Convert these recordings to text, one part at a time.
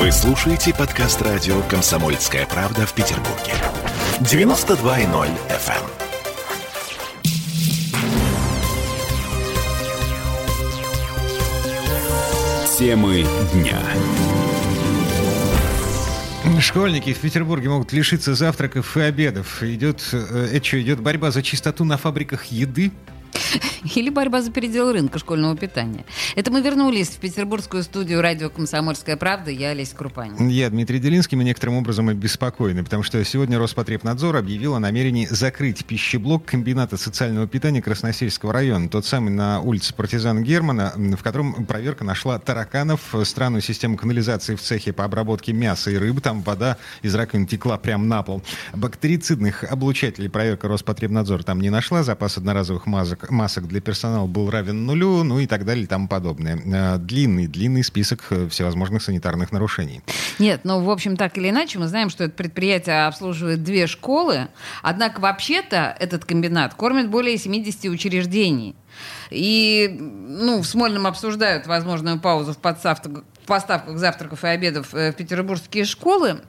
Вы слушаете подкаст радио «Комсомольская правда» в Петербурге. 92.0 FM. Темы дня. Школьники в Петербурге могут лишиться завтраков и обедов. Идет, э, это что, идет борьба за чистоту на фабриках еды? Или борьба за передел рынка школьного питания. Это мы вернулись в петербургскую студию радио «Комсомольская правда». Я Олеся Крупанин. Я Дмитрий Делинский. Мы некоторым образом обеспокоены, потому что сегодня Роспотребнадзор объявил о намерении закрыть пищеблок комбината социального питания Красносельского района. Тот самый на улице Партизана Германа, в котором проверка нашла тараканов, странную систему канализации в цехе по обработке мяса и рыбы. Там вода из раковин текла прямо на пол. Бактерицидных облучателей проверка Роспотребнадзора там не нашла. Запас одноразовых масок, масок для персонала был равен нулю, ну и так далее и тому подобное. Э, длинный, длинный список э, всевозможных санитарных нарушений. Нет, ну, в общем, так или иначе, мы знаем, что это предприятие обслуживает две школы, однако вообще-то этот комбинат кормит более 70 учреждений. И, ну, в Смольном обсуждают возможную паузу в подставках, поставках завтраков и обедов э, в петербургские школы.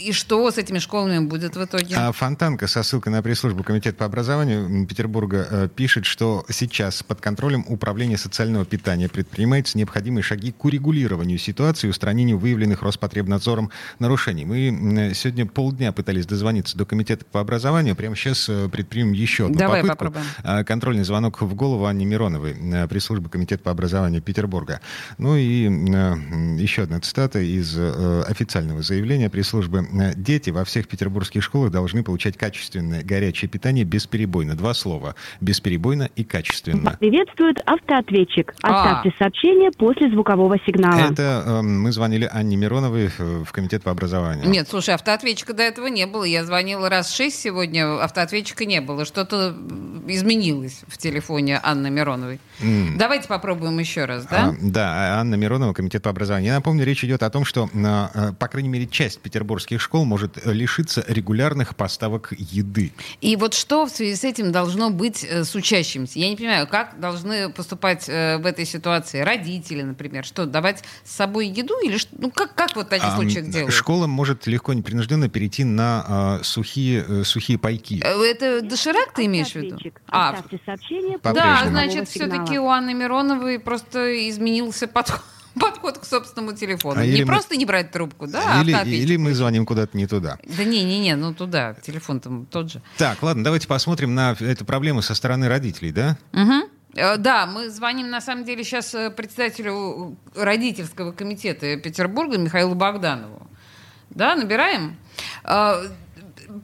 И что с этими школами будет в итоге? А Фонтанка со ссылкой на пресс-службу Комитета по образованию Петербурга э, пишет, что сейчас под контролем Управления социального питания предпринимаются необходимые шаги к урегулированию ситуации и устранению выявленных Роспотребнадзором нарушений. Мы сегодня полдня пытались дозвониться до Комитета по образованию. Прямо сейчас э, предпримем еще одну Давай попытку. попробуем. А, контрольный звонок в голову Анне Мироновой, э, пресс-службы Комитета по образованию Петербурга. Ну и еще одна цитата из официального заявления пресс-службы Э, дети во всех петербургских школах должны получать качественное горячее питание бесперебойно. Два слова. Бесперебойно и качественно. Приветствует автоответчик. Оставьте а. сообщение после звукового сигнала. Это э, мы звонили Анне Мироновой в, в комитет по образованию. Нет, слушай, автоответчика до этого не было. Я звонила раз шесть сегодня, автоответчика не было. Что-то изменилось в телефоне Анны Мироновой. Mm. Давайте попробуем еще раз, да? А, да, Анна Миронова, комитет по образованию. Я напомню, речь идет о том, что, э, по крайней мере, часть петербургских школ может лишиться регулярных поставок еды. И вот что в связи с этим должно быть э, с учащимся? Я не понимаю, как должны поступать э, в этой ситуации родители, например? Что, давать с собой еду? Или что? ну как, как вот в таких а, случаях делают? Школа может легко, непринужденно перейти на а, сухие, сухие пайки. Это доширак ты имеешь в виду? А, сообщение. Да, значит, все-таки у Анны Мироновой просто изменился подход подход к собственному телефону. А не просто не брать трубку, да? Или, или мы звоним куда-то не туда. Да не-не-не, ну туда, телефон там тот же. Так, ладно, давайте посмотрим на эту проблему со стороны родителей, да? Угу. Да, мы звоним на самом деле сейчас э, председателю родительского комитета Петербурга Михаилу Богданову. Да, набираем.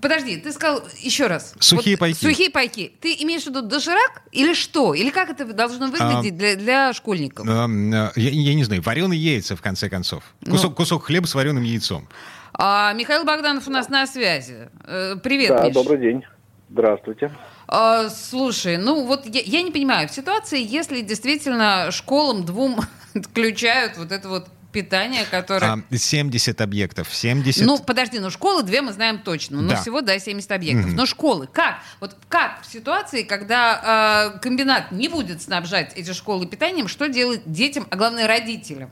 Подожди, ты сказал еще раз. Сухие вот, пайки. Сухие пайки. Ты имеешь в виду доширак или что? Или как это должно выглядеть а, для, для школьников? А, я, я не знаю. Вареные яйца, в конце концов. Кусок, ну. кусок хлеба с вареным яйцом. А, Михаил Богданов у нас на связи. Э, привет, да, Миш. добрый день. Здравствуйте. А, слушай, ну вот я, я не понимаю, в ситуации, если действительно школам двум отключают вот это вот питания, которое... 70 объектов, 70... Ну, подожди, ну школы две мы знаем точно, но да. всего, да, 70 объектов. Угу. Но школы, как? Вот как в ситуации, когда э, комбинат не будет снабжать эти школы питанием, что делать детям, а главное родителям?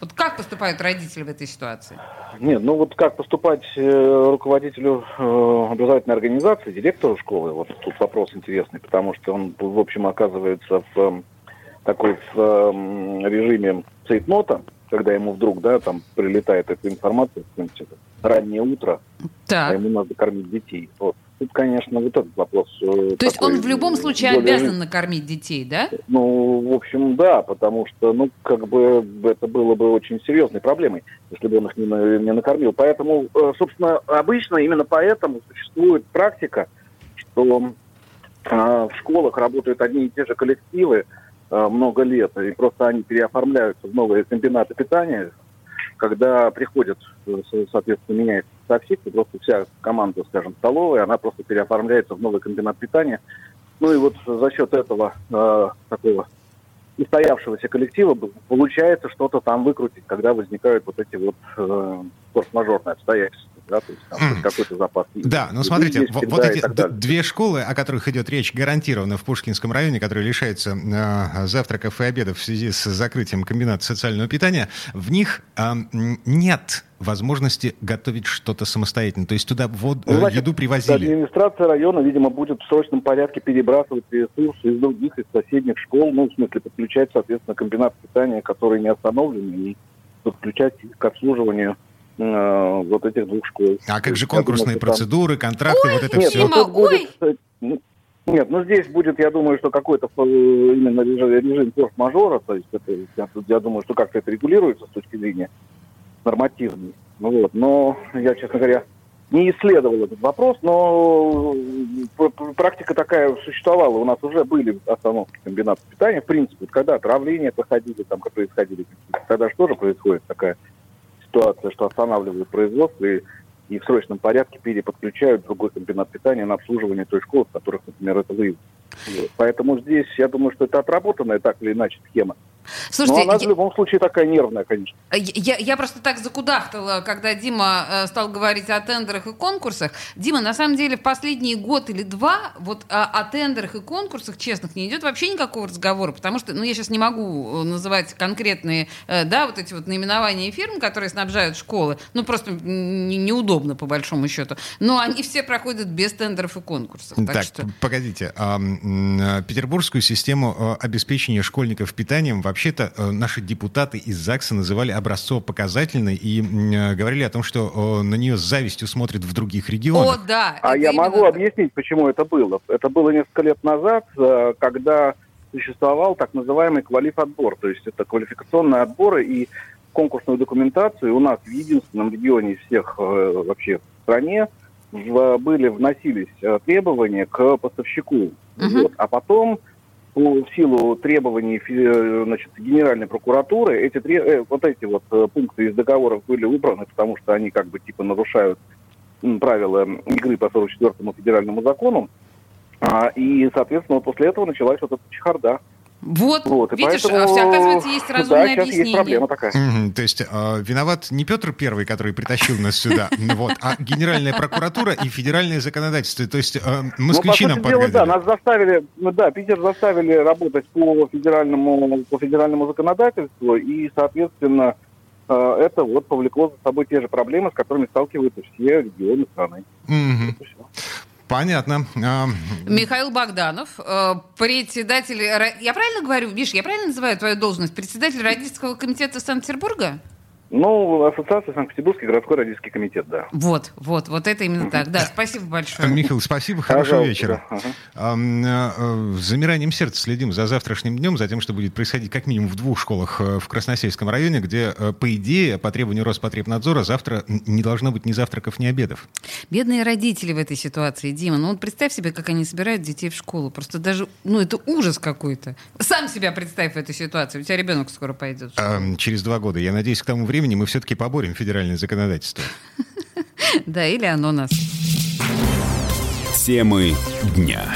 Вот как поступают родители в этой ситуации? Нет, ну вот как поступать э, руководителю э, образовательной организации, директору школы, вот тут вопрос интересный, потому что он, в общем, оказывается в э, такой в, э, режиме цейтнота, когда ему вдруг, да, там прилетает эта информация, раннее утро, так. а ему надо кормить детей. Вот. Тут, конечно, вот этот вопрос. Э, То есть он в любом случае более... обязан накормить детей, да? Ну, в общем, да, потому что, ну, как бы это было бы очень серьезной проблемой, если бы он их не, не накормил. Поэтому, э, собственно, обычно именно поэтому существует практика, что а, в школах работают одни и те же коллективы, много лет, и просто они переоформляются в новые комбинаты питания, когда приходят, э, соответственно, меняется таксист, и просто вся команда, скажем, столовая, она просто переоформляется в новый комбинат питания. Ну и вот за счет этого э, такого устоявшегося коллектива получается что-то там выкрутить, когда возникают вот эти вот э, форс-мажорные обстоятельства. Да, то есть там, какой-то запас. Да, но смотрите, вот, вот эти две школы, о которых идет речь, гарантированно в Пушкинском районе, которые лишаются э, завтраков и обедов в связи с закрытием комбината социального питания, в них э, нет возможности готовить что-то самостоятельно. То есть туда вод, ну, значит, еду привозили. Администрация района, видимо, будет в срочном порядке перебрасывать ресурсы из других, из соседних школ, ну, в смысле, подключать, соответственно, комбинат питания, который не остановлен, и подключать к обслуживанию э, вот этих двух школ. А как же конкурсные думаю, процедуры, там... контракты, ой, вот это нет, все? Ну, будет, ну, нет, ну здесь будет, я думаю, что какой-то э, именно режим, режим форс-мажора, то есть это, я, я думаю, что как-то это регулируется с точки зрения нормативной. Ну, вот. Но я, честно говоря, не исследовал этот вопрос, но э, практика такая существовала. У нас уже были остановки комбинатов питания. В принципе, когда отравления проходили, там, происходили, тогда же тоже происходит такая ситуация, что останавливают производство и, и в срочном порядке переподключают другой комбинат питания на обслуживание той школы, в которых, например, это выявлено. Поэтому здесь, я думаю, что это отработанная так или иначе схема. Слушайте, Но она я... в любом случае такая нервная, конечно. Я, я просто так закудахтала, когда Дима э, стал говорить о тендерах и конкурсах. Дима, на самом деле, в последние год или два вот о, о тендерах и конкурсах честных не идет вообще никакого разговора, потому что, ну, я сейчас не могу э, называть конкретные, э, да, вот эти вот наименования фирм, которые снабжают школы, ну, просто не, неудобно, по большому счету. Но они все проходят без тендеров и конкурсов. Так, так что... погодите. А, петербургскую систему обеспечения школьников питанием вообще вообще-то э, наши депутаты из ЗАГСа называли образцово-показательной и э, говорили о том, что на нее с завистью смотрят в других регионах. О, да. А я могу так. объяснить, почему это было. Это было несколько лет назад, э, когда существовал так называемый квалифотбор, то есть это квалификационные отборы и конкурсную документацию у нас в единственном регионе из всех вообще в стране в, были вносились требования к поставщику. Угу. Вот. А потом в силу требований э, значит, Генеральной прокуратуры эти, э, вот эти вот э, пункты из договоров были убраны, потому что они как бы типа нарушают правила игры по 44-му федеральному закону. А, и, соответственно, после этого началась вот эта чехарда. Вот, вот видишь, поэтому, оказывается, есть разумное да, объяснение. есть проблема такая. Mm-hmm, то есть э, виноват не Петр Первый, который притащил нас сюда, вот, а Генеральная прокуратура и федеральное законодательство. То есть э, москвичи ну, нам подгадили. Да, нас заставили, ну да, Питер заставили работать по федеральному, по федеральному законодательству, и, соответственно, э, это вот повлекло за собой те же проблемы, с которыми сталкиваются все регионы страны. Mm-hmm. Понятно. А, Михаил Богданов, э, председатель... Я правильно говорю, Миш, я правильно называю твою должность? Председатель родительского комитета Санкт-Петербурга? Ну, Ассоциация Санкт-Петербургский городской родительский комитет, да. Вот, вот, вот это именно так. Да, спасибо большое. Михаил, спасибо, хорошего Пожалуйста. вечера. Ага. Э, с замиранием сердца следим за завтрашним днем, за тем, что будет происходить как минимум в двух школах э, в Красносельском районе, где, э, по идее, по требованию Роспотребнадзора, завтра не должно быть ни завтраков, ни обедов. Бедные родители в этой ситуации, Дима. Ну вот представь себе, как они собирают детей в школу. Просто даже, ну это ужас какой-то. Сам себя представь в этой ситуации. У тебя ребенок скоро пойдет. Через два года. Я надеюсь, к тому времени времени мы все-таки поборем федеральное законодательство. Да, или оно нас. Темы дня.